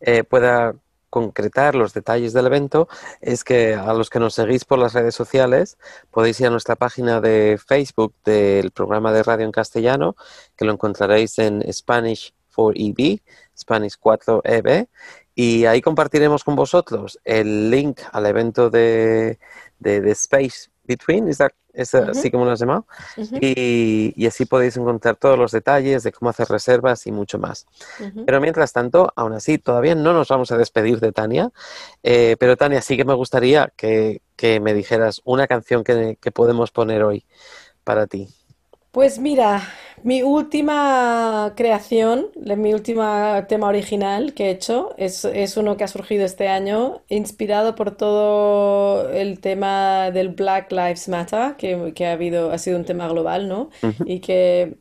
eh, pueda concretar los detalles del evento es que a los que nos seguís por las redes sociales podéis ir a nuestra página de Facebook del programa de radio en castellano, que lo encontraréis en Spanish 4EB, Spanish 4EB, y ahí compartiremos con vosotros el link al evento de, de, de Space Between, ¿es, es así como lo has llamado? y, y así podéis encontrar todos los detalles de cómo hacer reservas y mucho más. Pero mientras tanto, aún así, todavía no nos vamos a despedir de Tania, eh, pero Tania, sí que me gustaría que, que me dijeras una canción que, que podemos poner hoy para ti. Pues mira, mi última creación, mi última tema original que he hecho es, es uno que ha surgido este año, inspirado por todo el tema del Black Lives Matter, que, que ha habido, ha sido un tema global, ¿no? Ujú. Y que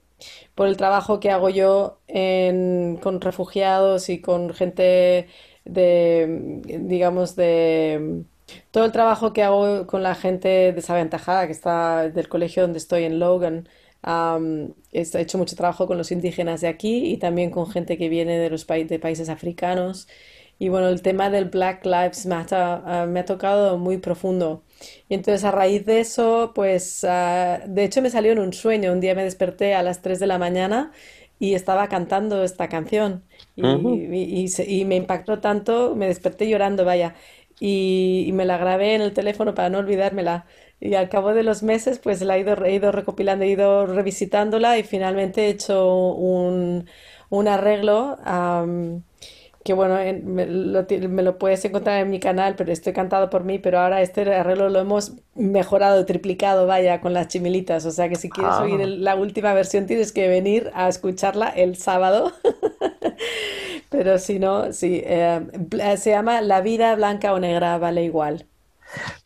por el trabajo que hago yo en- con refugiados y con gente de, digamos, de todo el trabajo que hago con la gente desaventajada que está del colegio donde estoy en Logan. Am, he hecho mucho trabajo con los indígenas de aquí y también con gente que viene de los pai- de países africanos. Y bueno, el tema del Black Lives Matter ah, me ha tocado muy profundo. Y entonces a raíz de eso, pues ah, de hecho me salió en un sueño. Un día me desperté a las 3 de la mañana y estaba cantando esta canción. Y, y- y se- y me impactó tanto, me desperté llorando, vaya. Y, y me la grabé en el teléfono para no olvidármela. Y al cabo de los meses, pues la he ido, he ido recopilando, he ido revisitándola y finalmente he hecho un, un arreglo. am, que bueno, en- me lo, ti- me lo puedes encontrar en mi canal, pero estoy cantado por mí, pero ahora este arreglo lo hemos mejorado, triplicado, vaya, con las chimilitas. O sea que si quieres oír Ah, el- la última versión tienes que venir a escucharla el sábado. Pero si no, sí, eh, bl- se llama La vida blanca o negra vale igual.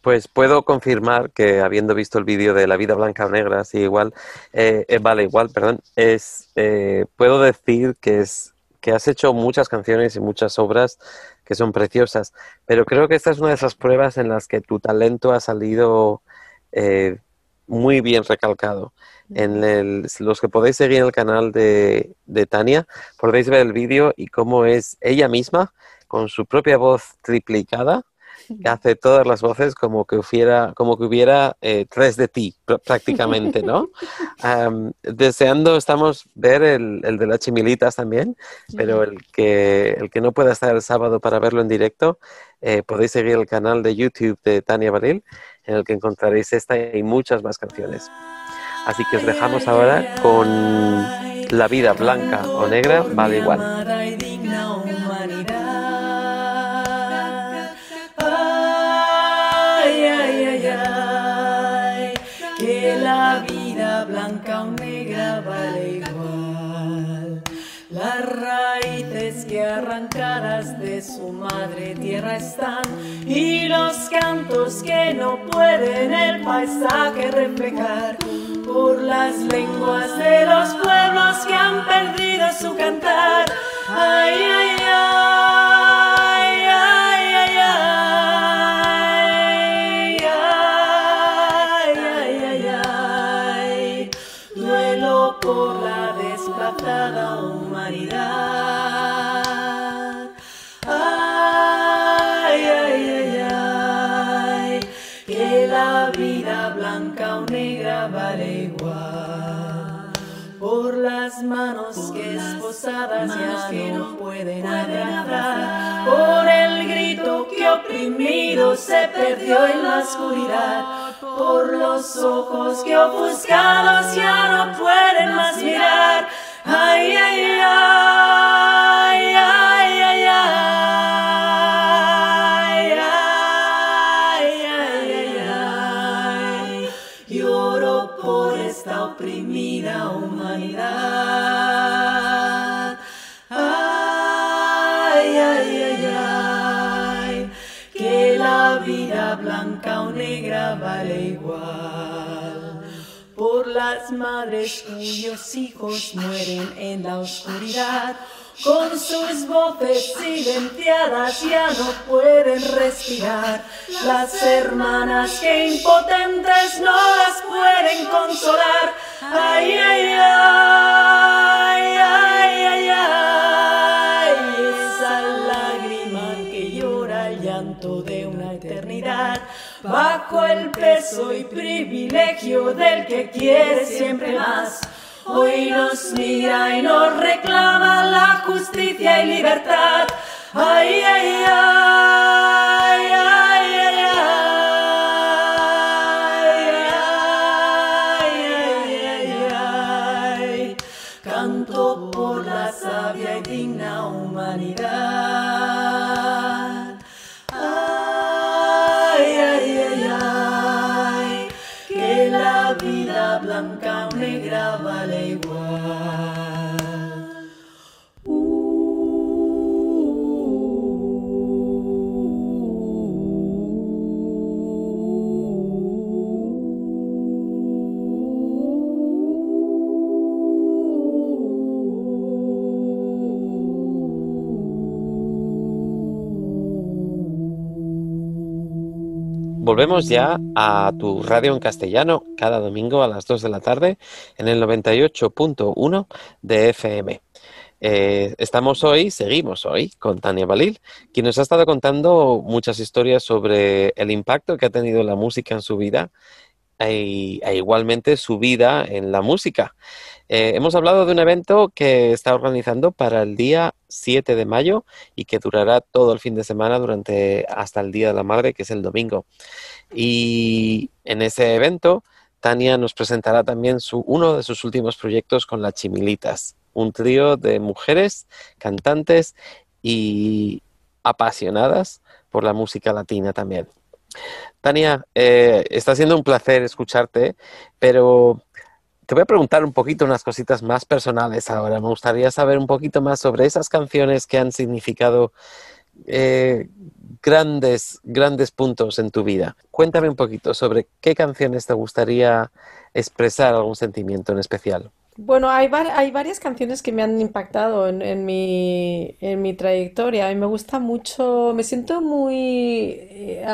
Pues puedo confirmar que habiendo visto el vídeo de La vida blanca o negra, sí, igual, eh, eh, vale, igual, perdón, es, eh, puedo decir que es que has hecho muchas canciones y muchas obras que son preciosas, pero creo que esta es una de esas pruebas en las que tu talento ha salido eh, muy bien recalcado. En el, los que podéis seguir el canal de, de Tania, podéis ver el vídeo y cómo es ella misma, con su propia voz triplicada, que hace todas las voces como que hubiera, como que hubiera eh, tres de ti, pr- prácticamente, ¿no? Am, deseando estamos ver el, el de las chimilitas también, pero el que, el que no pueda estar el sábado para verlo en directo, eh, podéis seguir el canal de YouTube de Tania Baril, en el que encontraréis esta y muchas más canciones. Así que os dejamos ahora con La vida blanca o negra vale igual. Arrancadas de su madre tierra están y los cantos que no pueden el paisaje reflejar por las lenguas de los pueblos que han perdido su cantar. Ay, ay, ay, las manos que esposadas ya no pueden abrazar, por el grito que oprimido se perdió en la oscuridad, por los ojos que ofuscados ya no pueden más mirar. Ay, ay, ay, ay, blanca o negra vale igual. Por las madres cuyos hijos mueren en la oscuridad, con sus voces silenciadas ya no pueden respirar. Las hermanas que impotentes no las pueden consolar. Ay, ay, ay, Bajo el peso y privilegio del que quiere siempre más. Hoy nos mira y nos reclama la justicia y libertad. Ay, ay, ay, Volvemos ya a tu radio en castellano cada domingo a las 2 de la tarde en el 98.1 de FM. Eh, estamos hoy, seguimos hoy con Tania Balil, quien nos ha estado contando muchas historias sobre el impacto que ha tenido la música en su vida e, igualmente su vida en la música. Eh, hemos hablado de un evento que está organizando para el día 7 de mayo y que durará todo el fin de semana durante hasta el Día de la Madre, que es el domingo. Y en ese evento, Tania nos presentará también su, uno de sus últimos proyectos con las Chimilitas, un trío de mujeres cantantes y apasionadas por la música latina también. Tania, eh, está siendo un placer escucharte, pero te voy a preguntar un poquito unas cositas más personales ahora. Me gustaría saber un poquito más sobre esas canciones que han significado eh, grandes, grandes puntos en tu vida. Cuéntame un poquito sobre qué canciones te gustaría expresar algún sentimiento en especial. Bueno, hay, hay varias canciones que me han impactado en, mi, en mi trayectoria y me gusta mucho, me siento muy eh,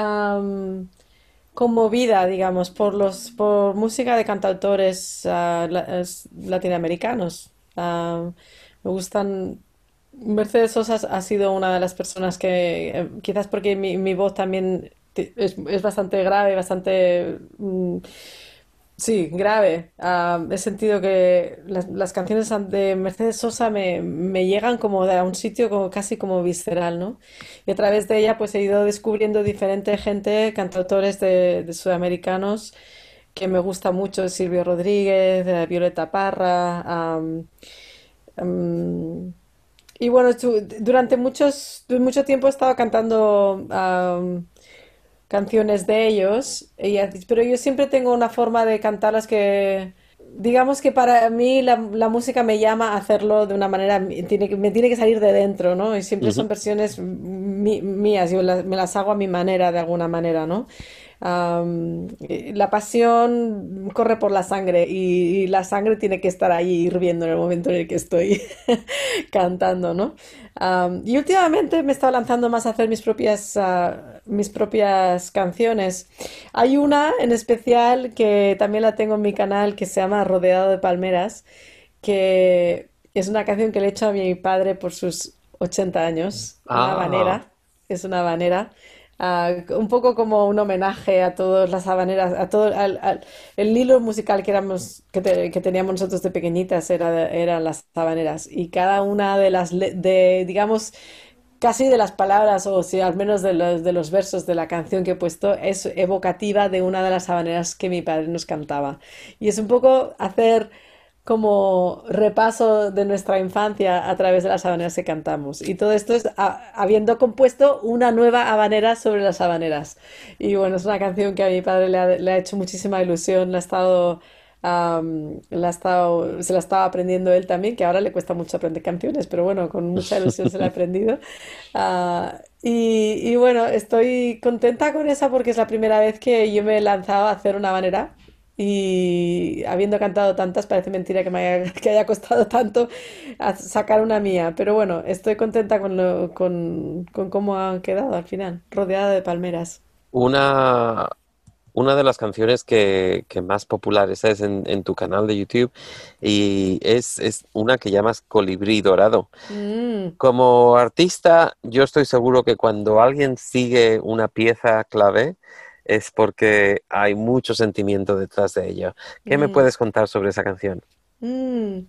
conmovida, digamos, por los, por música de cantautores ah, latinoamericanos. Me gustan. Mercedes Sosa ha sido una de las personas que, eh, quizás porque mi, mi voz también es, es bastante grave, bastante mm, Sí, grave. Ah, he sentido que las, canciones de Mercedes Sosa me, me llegan como de a un sitio como, casi como visceral, ¿no? Y a través de ella pues he ido descubriendo diferente gente, cantautores de, sudamericanos que me gusta mucho, Silvio Rodríguez, eh, Violeta Parra. y bueno, durante muchos, mucho tiempo he estado cantando canciones de ellos, pero yo siempre tengo una forma de cantarlas que, digamos que para mí la, música me llama a hacerlo de una manera, tiene, me tiene que salir de dentro, ¿no? Y siempre son versiones mías, yo me las hago a mi manera, de alguna manera, ¿no? La pasión corre por la sangre y, la sangre tiene que estar ahí hirviendo en el momento en el que estoy cantando, ¿no? y últimamente me he estado lanzando más a hacer mis propias, ah, mis propias canciones. Hay una en especial que también la tengo en mi canal que se llama Rodeado de Palmeras, que es una canción que le he hecho a mi padre por sus 80 años, una ah. habanera, es una habanera un poco como un homenaje a todas las habaneras, a todo el hilo musical que éramos que, teníamos nosotros de pequeñitas era, eran las habaneras. Y cada una de las de digamos casi de las palabras o si al menos de los, de los versos de la canción que he puesto es evocativa de una de las habaneras que mi padre nos cantaba. Y es un poco hacer como repaso de nuestra infancia a través de las habaneras que cantamos. Y todo esto es habiendo compuesto una nueva habanera sobre las habaneras. Y bueno, es una canción que a mi padre le ha, hecho muchísima ilusión, la ha estado, la ha estado, se la estaba aprendiendo él también, que ahora le cuesta mucho aprender canciones, pero bueno, con mucha ilusión se la ha aprendido. Ah, y, y bueno, estoy contenta con esa porque es la primera vez que yo me he lanzado a hacer una habanera y habiendo cantado tantas, parece mentira que me haya, que haya costado tanto sacar una mía. Pero bueno, estoy contenta con, con, cómo han quedado al final, rodeada de palmeras. Una, una de las canciones que, más populares es en, tu canal de YouTube y es, una que llamas Colibrí Dorado. Mm. Como artista, yo estoy seguro que cuando alguien sigue una pieza clave, es porque hay mucho sentimiento detrás de ello. ¿Qué me mm. puedes contar sobre esa canción? Mm.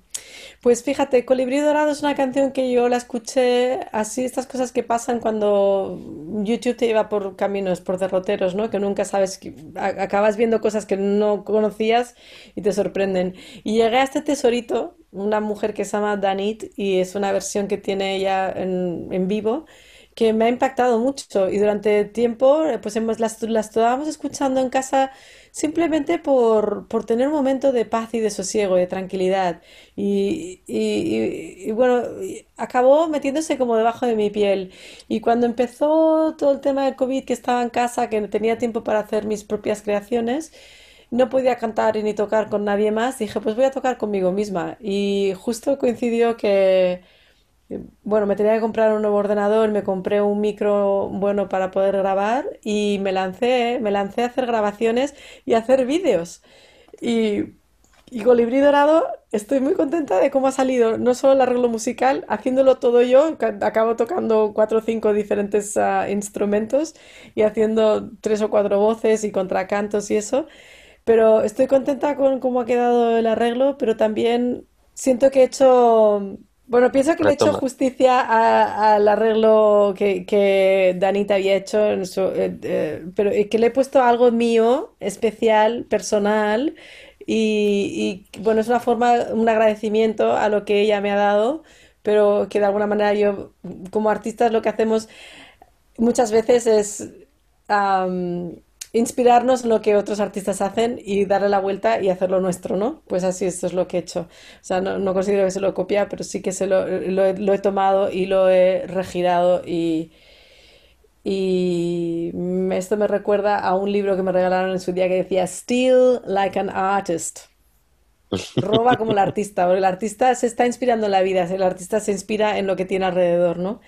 Pues fíjate, Colibrí Dorado es una canción que yo la escuché así, estas cosas que pasan cuando YouTube te lleva por caminos, por derroteros, ¿no? Que nunca sabes, acabas viendo cosas que no conocías y te sorprenden. Y llegué a este tesorito, una mujer que se llama Danit y es una versión que tiene ella en, en vivo que me ha impactado mucho. Y durante tiempo pues hemos, las, estábamos escuchando en casa simplemente por, por, tener un momento de paz y de sosiego de tranquilidad. Y, y, bueno, acabó metiéndose como debajo de mi piel. Y cuando empezó todo el tema del COVID que estaba en casa, que no tenía tiempo para hacer mis propias creaciones, no podía cantar ni tocar con nadie más, dije pues voy a tocar conmigo misma y justo coincidió que bueno, me tenía que comprar un nuevo ordenador, me compré un micro bueno para poder grabar y me lancé, me lancé a hacer grabaciones y hacer vídeos. Y y Colibrí Dorado, estoy muy contenta de cómo ha salido, no solo el arreglo musical, haciéndolo todo yo, ca- acabo tocando cuatro o cinco diferentes ah, instrumentos y haciendo tres o cuatro voces y contracantos y eso, pero estoy contenta con cómo ha quedado el arreglo, pero también siento que he hecho, bueno, pienso que le he hecho justicia a- al arreglo que, que Danita había hecho, en su- eh, eh, pero que le he puesto algo mío, especial, personal. Y, y, bueno, es una forma, un agradecimiento a lo que ella me ha dado, pero que de alguna manera yo, como artistas, lo que hacemos muchas veces es am, inspirarnos en lo que otros artistas hacen y darle la vuelta y hacerlo nuestro, ¿no? Pues así, esto es lo que he hecho. O sea, no, no considero que se lo copia, pero sí que se lo, lo he, tomado y lo he regirado y, y esto me recuerda a un libro que me regalaron en su día que decía Steal like an artist. Roba como el artista, porque el artista se está inspirando en la vida, el artista se inspira en lo que tiene alrededor, ¿no?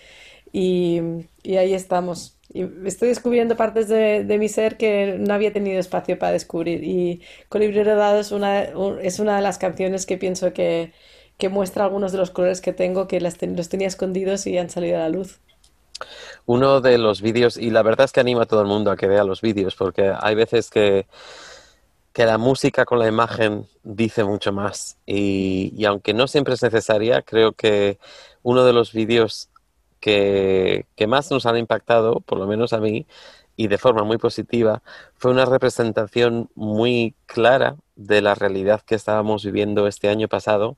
Y, y ahí estamos. Y estoy descubriendo partes de, de mi ser que no había tenido espacio para descubrir. Y Colibrí Rodado es una, un- es una de las canciones que pienso que, que muestra algunos de los colores que tengo, que los tenía escondidos y han salido a la luz. Uno de los vídeos, y la verdad es que animo a todo el mundo a que vea los vídeos, porque hay veces que, que la música con la imagen dice mucho más. Y, y aunque no siempre es necesaria, creo que uno de los vídeos que, que más nos han impactado, por lo menos a mí, y de forma muy positiva, fue una representación muy clara de la realidad que estábamos viviendo este año pasado,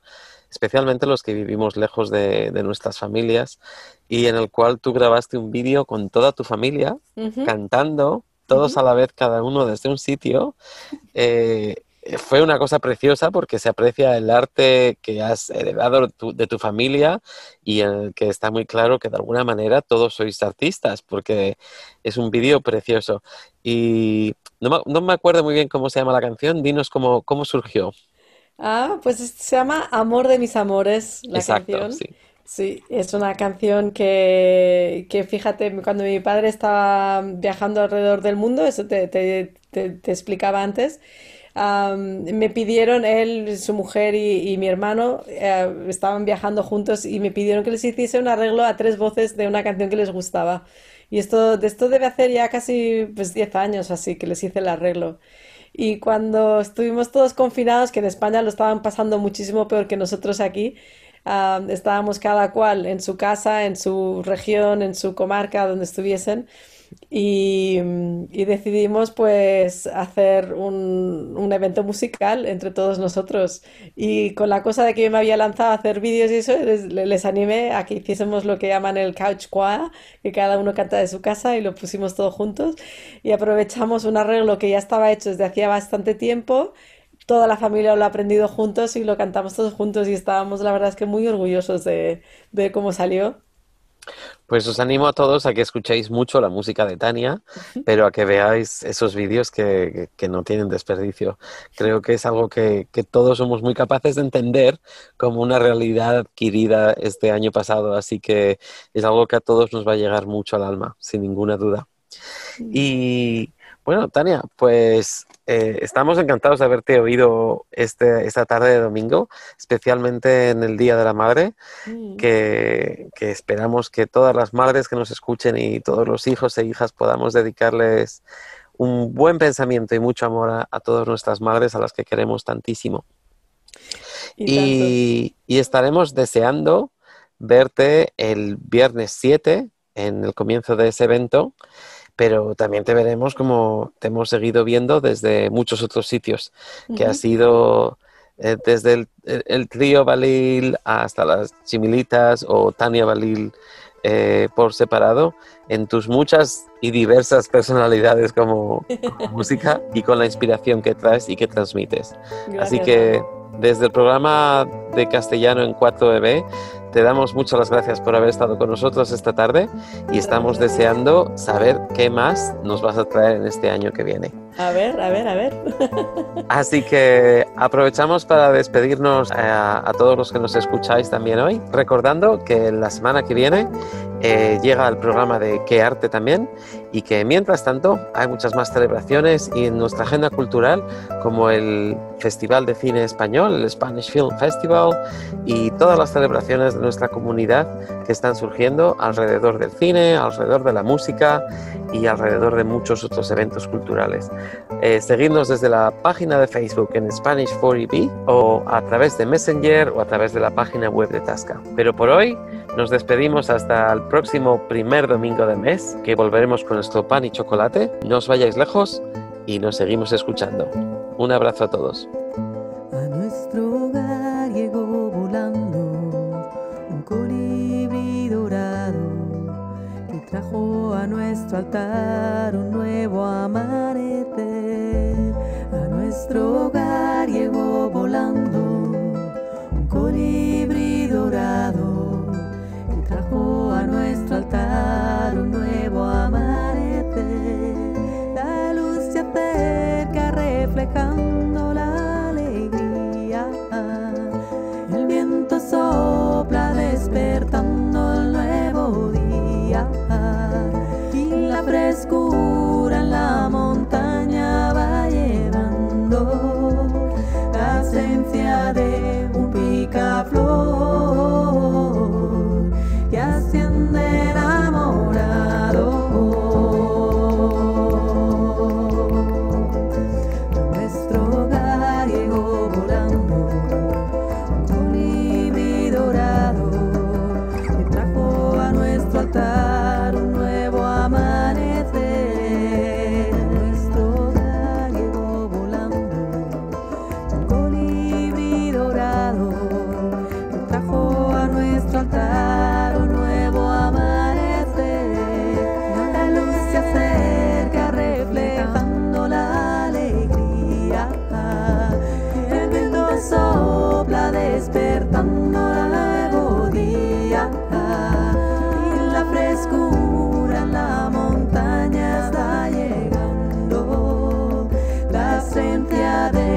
especialmente los que vivimos lejos de, de nuestras familias, y en el cual tú grabaste un vídeo con toda tu familia cantando, todos a la vez, cada uno desde un sitio. Eh, fue una cosa preciosa porque se aprecia el arte que has heredado de tu, de tu familia y en el que está muy claro que de alguna manera todos sois artistas porque es un vídeo precioso. Y no me, no me acuerdo muy bien cómo se llama la canción, dinos cómo, cómo surgió. Ah, pues es- se llama Amor de mis amores, la Exacto, canción. sí. Sí, es una canción que, que fíjate, cuando mi padre estaba viajando alrededor del mundo, eso te, te- te- te explicaba antes, me pidieron, él, su mujer y, mi hermano eh, estaban viajando juntos y me pidieron que les hiciese un arreglo a tres voces de una canción que les gustaba. Y esto, de esto debe hacer ya casi pues 10 años así que les hice el arreglo. Y cuando estuvimos todos confinados, que en España lo estaban pasando muchísimo peor que nosotros aquí, estábamos cada cual en su casa, en su región, en su comarca, donde estuviesen, y, mm, y decidimos pues hacer un, un evento musical entre todos nosotros. Y con la cosa de que yo me había lanzado a hacer vídeos y eso, les, les animé a que hiciésemos lo que llaman el couch choir, que cada uno canta de su casa y lo pusimos todos juntos. Y aprovechamos un arreglo que ya estaba hecho desde hacía bastante tiempo. Toda la familia lo ha aprendido juntos y lo cantamos todos juntos y estábamos, la verdad es que muy orgullosos de, de cómo salió. Pues os animo a todos a que escuchéis mucho la música de Tania, pero a que veáis esos vídeos que, que- que no tienen desperdicio. Creo que es algo que, que todos somos muy capaces de entender como una realidad adquirida este año pasado, así que es algo que a todos nos va a llegar mucho al alma, sin ninguna duda. Y bueno, Tania, pues eh, estamos encantados de haberte oído este, esta tarde de domingo, especialmente en el Día de la Madre Mm. que, que esperamos que todas las madres que nos escuchen y todos los hijos e hijas podamos dedicarles un buen pensamiento y mucho amor a, a todas nuestras madres a las que queremos tantísimo. Y, y estaremos deseando verte el viernes 7 en el comienzo de ese evento, pero también te veremos como te hemos seguido viendo desde muchos otros sitios, que ha Ujú. sido eh, desde el, el- el trío Balil hasta las Chimilitas o Tania Balil eh, por separado, en tus muchas y diversas personalidades como, como música y con la inspiración que traes y que transmites. Así Gracias, que Manu. desde el programa de castellano en 4EB te damos muchas las gracias por haber estado con nosotros esta tarde y estamos deseando saber qué más nos vas a traer en este año que viene. A ver, a ver, a ver. Así que aprovechamos para despedirnos a, a todos los que nos escucháis también hoy, recordando que la semana que viene eh, llega el programa de Qué Arte también y que mientras tanto hay muchas más celebraciones y en nuestra agenda cultural como el Festival de Cine Español, el Spanish Film Festival y todas las celebraciones de nuestra comunidad que están surgiendo alrededor del cine, alrededor de la música y alrededor de muchos otros eventos culturales. Eh, desde la página de Facebook en Spanish 4EB o a través de Messenger o a través de la página web de Tasca. Pero por hoy nos despedimos hasta el próximo primer domingo de mes, que volveremos con nuestro pan y chocolate. No os vayáis lejos y nos seguimos escuchando. Un abrazo a todos. A nuestro hogar llegó volando un colibrí dorado que trajo a nuestro altar un nuevo amanecer. A nuestro hogar llegó volando un nuevo amanecer. La luz se acerca reflejando la alegría. El viento sopla despertando el nuevo día. Y la frescura en la montaña va llevando la esencia de un picaflor esencia